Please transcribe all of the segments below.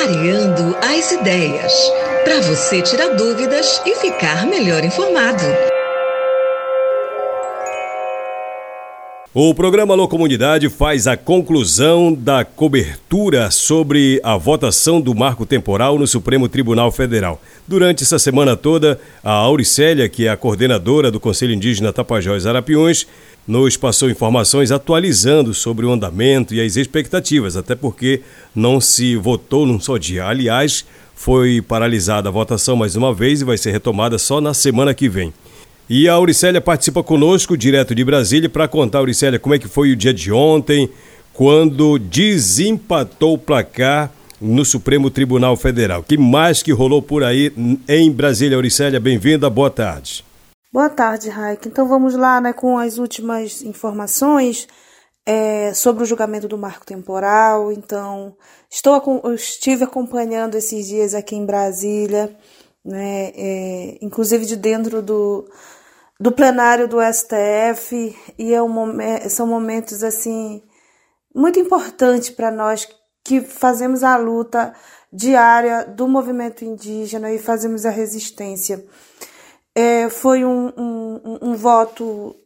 Clareando as ideias. Para você tirar dúvidas e ficar melhor informado. O programa Alô Comunidade faz a conclusão da cobertura sobre a votação do marco temporal no Supremo Tribunal Federal. Durante essa semana toda, a Auricélia, que é a coordenadora do Conselho Indígena Tapajós Arapiões, nos passou informações atualizando sobre o andamento e as expectativas, até porque não se votou num só dia. Aliás, foi paralisada a votação mais uma vez e vai ser retomada só na semana que vem. E a Auricélia participa conosco, direto de Brasília, para contar, Auricélia, como é que foi o dia de ontem, quando desempatou o placar no Supremo Tribunal Federal. Que mais que rolou por aí em Brasília, Auricélia? Bem-vinda, boa tarde. Boa tarde, Raik. Então vamos lá né, com as últimas informações é, sobre o julgamento do marco temporal. Então, estou, estive acompanhando esses dias aqui em Brasília, né, é, inclusive de dentro do, do plenário do STF e é um, são momentos assim muito importantes para nós que fazemos a luta diária do movimento indígena e fazemos a resistência. É, foi um, um, um voto,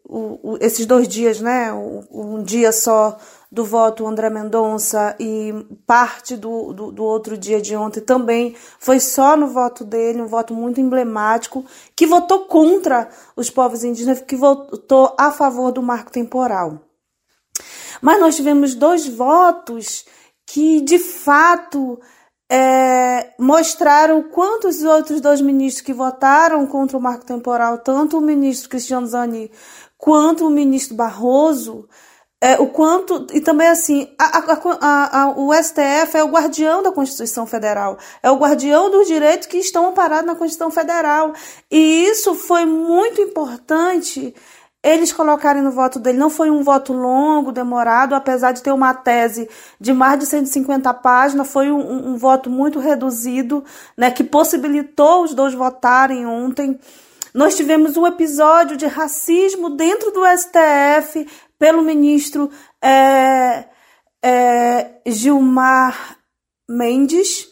esses dois dias, né? Um, dia só do voto André Mendonça e parte do, do, do, outro dia de ontem também foi só no voto dele, um voto muito emblemático, que votou contra os povos indígenas, que votou a favor do marco temporal. Mas nós tivemos dois votos que, de fato, é, mostraram quantos outros dois ministros que votaram contra o marco temporal, tanto o ministro Cristiano Zani quanto o ministro Barroso, é, o quanto. E também, assim, a, a, a, o STF é o guardião da Constituição Federal, é o guardião dos direitos que estão amparados na Constituição Federal. E isso foi muito importante eles colocarem no voto dele. Não foi um voto longo, demorado, apesar de ter uma tese de mais de 150 páginas, foi um, um voto muito reduzido, né, que possibilitou os dois votarem ontem. Nós tivemos um episódio de racismo dentro do STF pelo ministro é, é, Gilmar Mendes,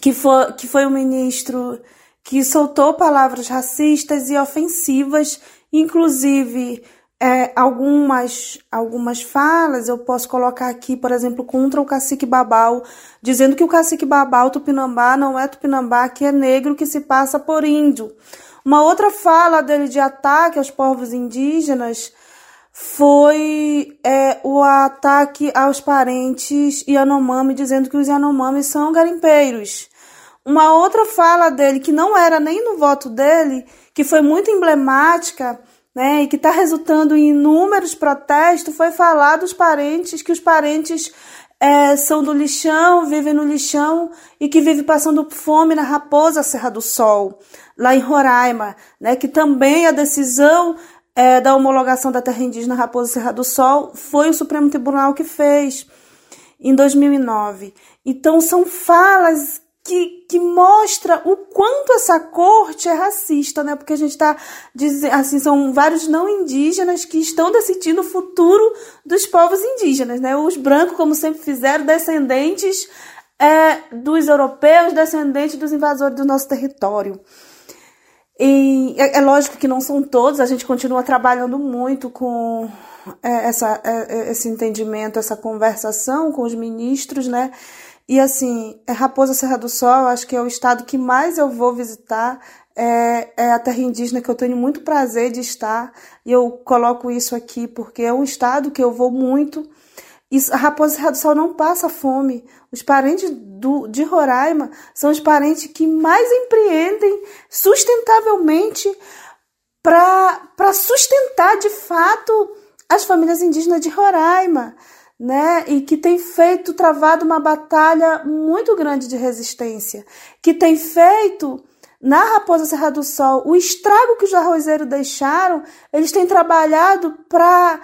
que foi, que foi o ministro que soltou palavras racistas e ofensivas, inclusive é, algumas, algumas falas eu posso colocar aqui, por exemplo, contra o cacique Babal, dizendo que o cacique Babal Tupinambá não é Tupinambá, que é negro que se passa por índio. Uma outra fala dele de ataque aos povos indígenas foi é, o ataque aos parentes Yanomami, dizendo que os Yanomami são garimpeiros. Uma outra fala dele, que não era nem no voto dele, que foi muito emblemática, né, e que está resultando em inúmeros protestos, foi falar dos parentes, que os parentes é, são do lixão, vivem no lixão e que vivem passando fome na Raposa Serra do Sol, lá em Roraima, né, que também a decisão é, da homologação da terra indígena Raposa Serra do Sol foi o Supremo Tribunal que fez em 2009. Então são falas que, que mostra o quanto essa corte é racista, né? Porque a gente está dizendo, assim, são vários não indígenas que estão decidindo o futuro dos povos indígenas, né? Os brancos, como sempre fizeram, descendentes é, dos europeus, descendentes dos invasores do nosso território. E é, é, lógico que não são todos, a gente continua trabalhando muito com é, essa, é, é, esse entendimento, essa conversação com os ministros, né? E assim, Raposa Serra do Sol, acho que é o estado que mais eu vou visitar, é, é, a terra indígena que eu tenho muito prazer de estar, e eu coloco isso aqui porque é um estado que eu vou muito. E a Raposa do Sol não passa fome. Os parentes do, de Roraima são os parentes que mais empreendem sustentavelmente para sustentar de fato as famílias indígenas de Roraima, né? E que tem feito, travado uma batalha muito grande de resistência, que tem feito na Raposa Serra do Sol o estrago que os arrozeiros deixaram, eles têm trabalhado para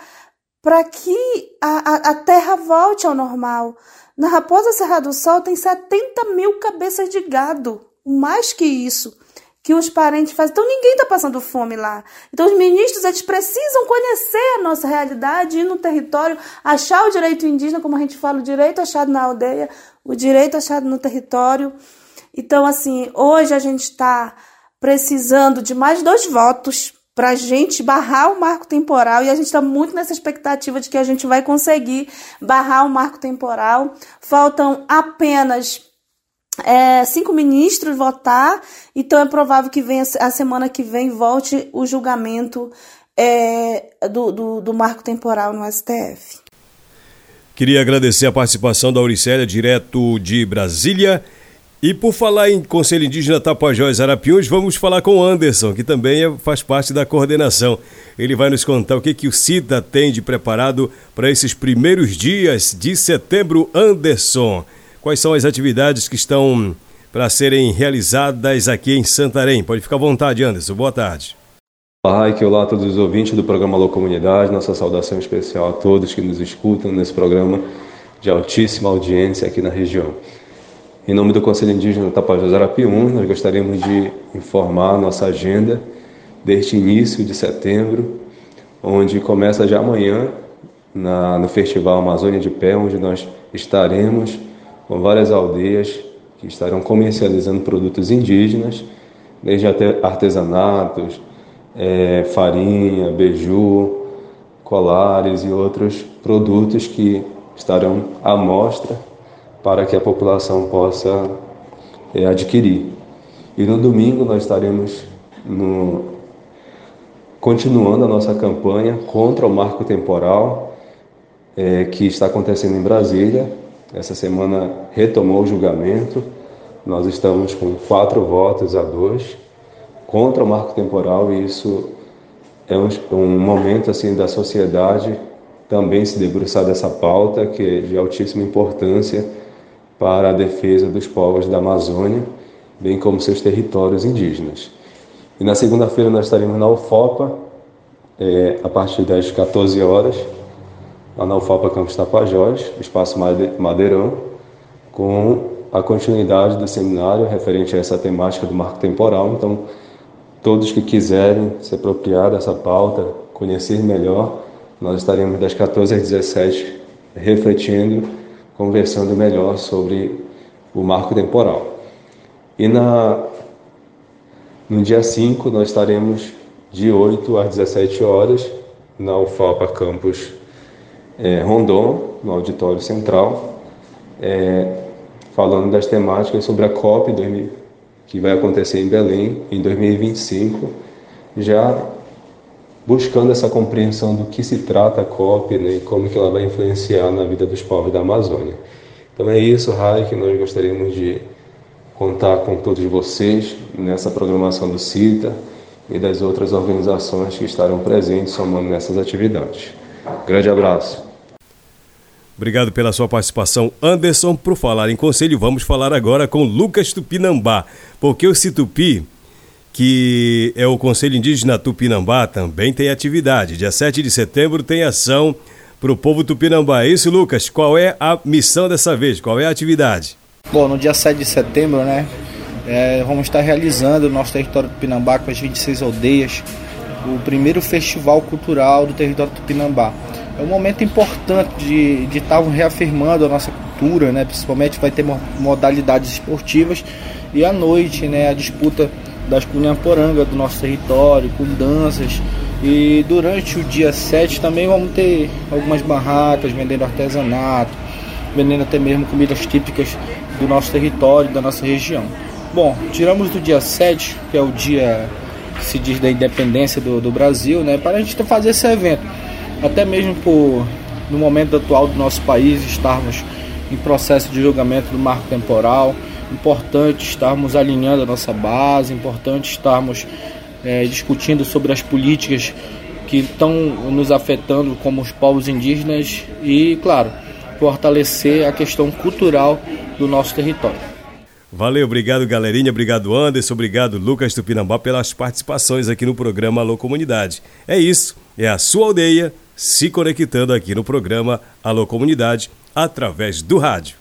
para que a, a, a terra volte ao normal. Na Raposa Serra do Sol tem 70 mil cabeças de gado, mais que isso, que os parentes fazem. Então ninguém está passando fome lá. Então os ministros eles precisam conhecer a nossa realidade, ir no território, achar o direito indígena, como a gente fala, o direito achado na aldeia, o direito achado no território. Então, assim, hoje a gente está precisando de mais dois votos para a gente barrar o marco temporal e a gente está muito nessa expectativa de que a gente vai conseguir barrar o marco temporal. Faltam apenas é, cinco ministros votar, então é provável que venha a semana que vem volte o julgamento é, do, do, do, marco temporal no STF. Queria agradecer a participação da Auricélia, direto de Brasília. E por falar em Conselho Indígena Tapajós Arapiuns, vamos falar com o Anderson, que também é, faz parte da coordenação. Ele vai nos contar o que, que o CITA tem de preparado para esses primeiros dias de setembro. Anderson, quais são as atividades que estão para serem realizadas aqui em Santarém? Pode ficar à vontade, Anderson. Boa tarde. Olá, que olá a todos os ouvintes do programa Alô Comunidade. Nossa saudação especial a todos que nos escutam nesse programa de altíssima audiência aqui na região. Em nome do Conselho Indígena Tapajós Arapiuns, nós gostaríamos de informar a nossa agenda deste início de setembro, onde começa já amanhã na, no Festival Amazônia de Pé, onde nós estaremos com várias aldeias que estarão comercializando produtos indígenas, desde até artesanatos, é, farinha, beiju, colares e outros produtos que estarão à mostra para que a população possa é, adquirir. E no domingo nós estaremos no, continuando a nossa campanha contra o marco temporal é, que está acontecendo em Brasília, essa semana retomou o julgamento. Nós estamos com quatro votos a dois contra o marco temporal e isso é um, um momento assim da sociedade também se debruçar dessa pauta que é de altíssima importância para a defesa dos povos da Amazônia, bem como seus territórios indígenas. E na segunda-feira nós estaremos na UFOPA, é, a partir das 14 horas, lá na UFAPA Campos Tapajós, Espaço Madeirão, com a continuidade do seminário referente a essa temática do marco temporal. Então, todos que quiserem se apropriar dessa pauta, conhecer melhor, nós estaremos das 14 às 17 refletindo, conversando melhor sobre o marco temporal. E na, no dia 5 nós estaremos de 8 às 17 horas na UFAPA Campus é, Rondon, no Auditório Central, é, falando das temáticas sobre a COP 2000, que vai acontecer em Belém em 2025, já buscando essa compreensão do que se trata a COP né, e como que ela vai influenciar na vida dos povos da Amazônia. Então é isso, Rai, que nós gostaríamos de contar com todos vocês nessa programação do CITA e das outras organizações que estarão presentes somando nessas atividades. Grande abraço. Obrigado pela sua participação, Anderson. Por falar em conselho, vamos falar agora com Lucas Tupinambá, porque o Situpi, que é o Conselho Indígena Tupinambá, também tem atividade. Dia 7 de setembro tem ação para o povo Tupinambá. É isso, Lucas? Qual é a missão dessa vez? Qual é a atividade? Bom, no dia 7 de setembro, né, é, vamos estar realizando no nosso território Tupinambá, com as 26 aldeias, o primeiro festival cultural do território Tupinambá é um momento importante de, de estar reafirmando a nossa cultura, né? principalmente vai ter modalidades esportivas e à noite né, a disputa das cunhamporanga do nosso território, com danças. E durante o dia 7 também vamos ter algumas barracas vendendo artesanato, vendendo até mesmo comidas típicas do nosso território, da nossa região. Bom, tiramos do dia 7, que é o dia que se diz da independência do, do Brasil, né, para a gente fazer esse evento até mesmo por no momento atual do nosso país estarmos em processo de julgamento do marco temporal, importante estarmos alinhando a nossa base, importante estarmos é, discutindo sobre as políticas que estão nos afetando como os povos indígenas e, claro, fortalecer a questão cultural do nosso território. Valeu, obrigado galerinha, obrigado Anderson, obrigado Lucas Tupinambá pelas participações aqui no programa Alô Comunidade. É isso, é a sua aldeia se conectando aqui no programa Alô Comunidade através do rádio.